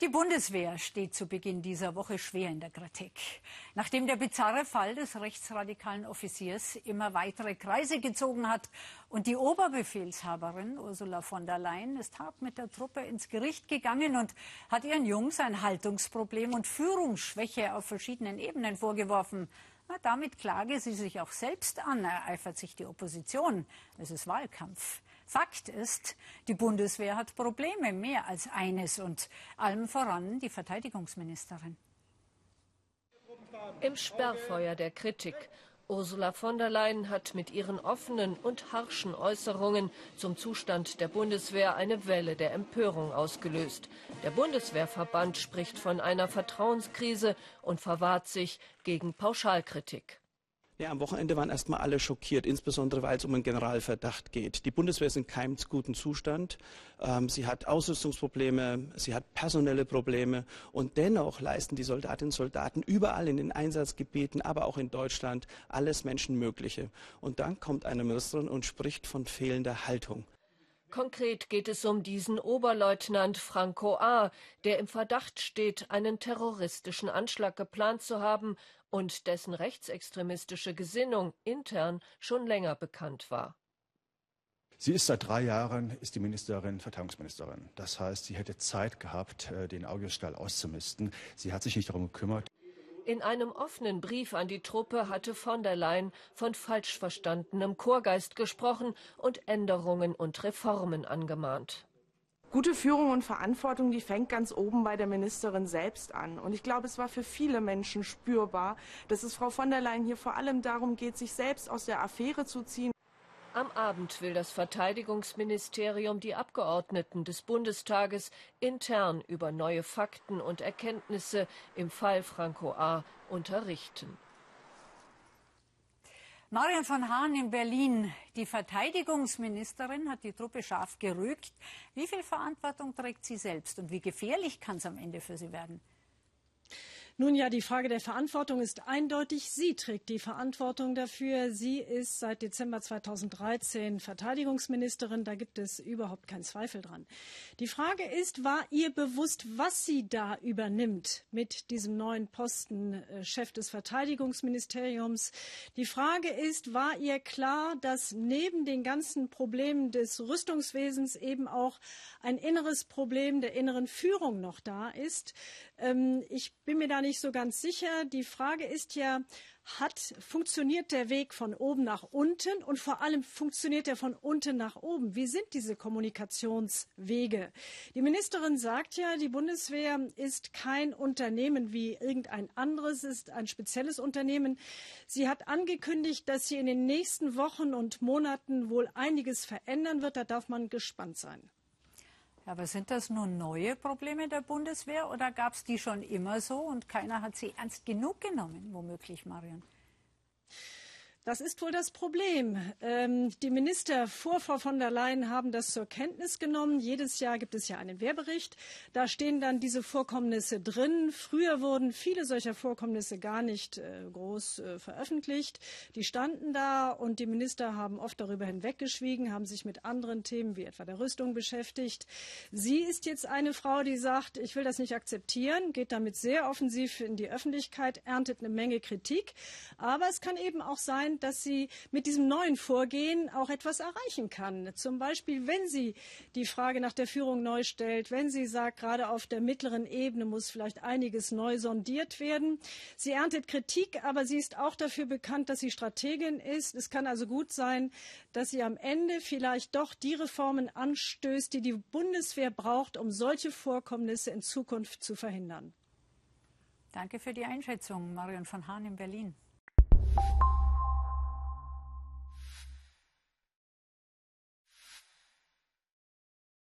Die Bundeswehr steht zu Beginn dieser Woche schwer in der Kritik. Nachdem der bizarre Fall des rechtsradikalen Offiziers immer weitere Kreise gezogen hat und die Oberbefehlshaberin Ursula von der Leyen ist hart mit der Truppe ins Gericht gegangen und hat ihren Jungs ein Haltungsproblem und Führungsschwäche auf verschiedenen Ebenen vorgeworfen. Na, damit klage sie sich auch selbst an, ereifert sich die Opposition. Es ist Wahlkampf. Fakt ist, die Bundeswehr hat Probleme, mehr als eines und allem voran die Verteidigungsministerin. Im Sperrfeuer der Kritik. Ursula von der Leyen hat mit ihren offenen und harschen Äußerungen zum Zustand der Bundeswehr eine Welle der Empörung ausgelöst. Der Bundeswehrverband spricht von einer Vertrauenskrise und verwahrt sich gegen Pauschalkritik. Ja, am Wochenende waren erstmal alle schockiert, insbesondere weil es um einen Generalverdacht geht. Die Bundeswehr ist in keinem guten Zustand. Ähm, sie hat Ausrüstungsprobleme, sie hat personelle Probleme und dennoch leisten die Soldatinnen und Soldaten überall in den Einsatzgebieten, aber auch in Deutschland alles Menschenmögliche. Und dann kommt eine Ministerin und spricht von fehlender Haltung. Konkret geht es um diesen Oberleutnant Franco A., der im Verdacht steht, einen terroristischen Anschlag geplant zu haben und dessen rechtsextremistische Gesinnung intern schon länger bekannt war. Sie ist seit drei Jahren ist die Ministerin Verteidigungsministerin. Das heißt, sie hätte Zeit gehabt, äh, den Augiasstall auszumisten. Sie hat sich nicht darum gekümmert. In einem offenen Brief an die Truppe hatte von der Leyen von falsch verstandenem Chorgeist gesprochen und Änderungen und Reformen angemahnt. Gute Führung und Verantwortung, die fängt ganz oben bei der Ministerin selbst an. Und ich glaube, es war für viele Menschen spürbar, dass es Frau von der Leyen hier vor allem darum geht, sich selbst aus der Affäre zu ziehen. Am Abend will das Verteidigungsministerium die Abgeordneten des Bundestages intern über neue Fakten und Erkenntnisse im Fall Franco A. unterrichten. Marion von Hahn in Berlin. Die Verteidigungsministerin hat die Truppe scharf gerügt. Wie viel Verantwortung trägt sie selbst und wie gefährlich kann es am Ende für sie werden? Nun ja, die Frage der Verantwortung ist eindeutig. Sie trägt die Verantwortung dafür. Sie ist seit Dezember 2013 Verteidigungsministerin. Da gibt es überhaupt keinen Zweifel dran. Die Frage ist, war ihr bewusst, was sie da übernimmt mit diesem neuen Posten äh, Chef des Verteidigungsministeriums? Die Frage ist, war ihr klar, dass neben den ganzen Problemen des Rüstungswesens eben auch ein inneres Problem der inneren Führung noch da ist? Ähm, ich bin mir da nicht so ganz sicher. Die Frage ist ja, hat, funktioniert der Weg von oben nach unten und vor allem funktioniert er von unten nach oben? Wie sind diese Kommunikationswege? Die Ministerin sagt ja, die Bundeswehr ist kein Unternehmen wie irgendein anderes, ist ein spezielles Unternehmen. Sie hat angekündigt, dass sie in den nächsten Wochen und Monaten wohl einiges verändern wird. Da darf man gespannt sein. Aber sind das nun neue Probleme der Bundeswehr oder gab es die schon immer so und keiner hat sie ernst genug genommen, womöglich, Marion? Das ist wohl das Problem. Ähm, die Minister vor Frau von der Leyen haben das zur Kenntnis genommen. Jedes Jahr gibt es ja einen Wehrbericht. Da stehen dann diese Vorkommnisse drin. Früher wurden viele solcher Vorkommnisse gar nicht äh, groß äh, veröffentlicht. Die standen da und die Minister haben oft darüber hinweggeschwiegen, haben sich mit anderen Themen wie etwa der Rüstung beschäftigt. Sie ist jetzt eine Frau, die sagt, ich will das nicht akzeptieren, geht damit sehr offensiv in die Öffentlichkeit, erntet eine Menge Kritik. Aber es kann eben auch sein, sein, dass sie mit diesem neuen Vorgehen auch etwas erreichen kann. Zum Beispiel, wenn sie die Frage nach der Führung neu stellt, wenn sie sagt, gerade auf der mittleren Ebene muss vielleicht einiges neu sondiert werden. Sie erntet Kritik, aber sie ist auch dafür bekannt, dass sie Strategin ist. Es kann also gut sein, dass sie am Ende vielleicht doch die Reformen anstößt, die die Bundeswehr braucht, um solche Vorkommnisse in Zukunft zu verhindern. Danke für die Einschätzung, Marion von Hahn in Berlin.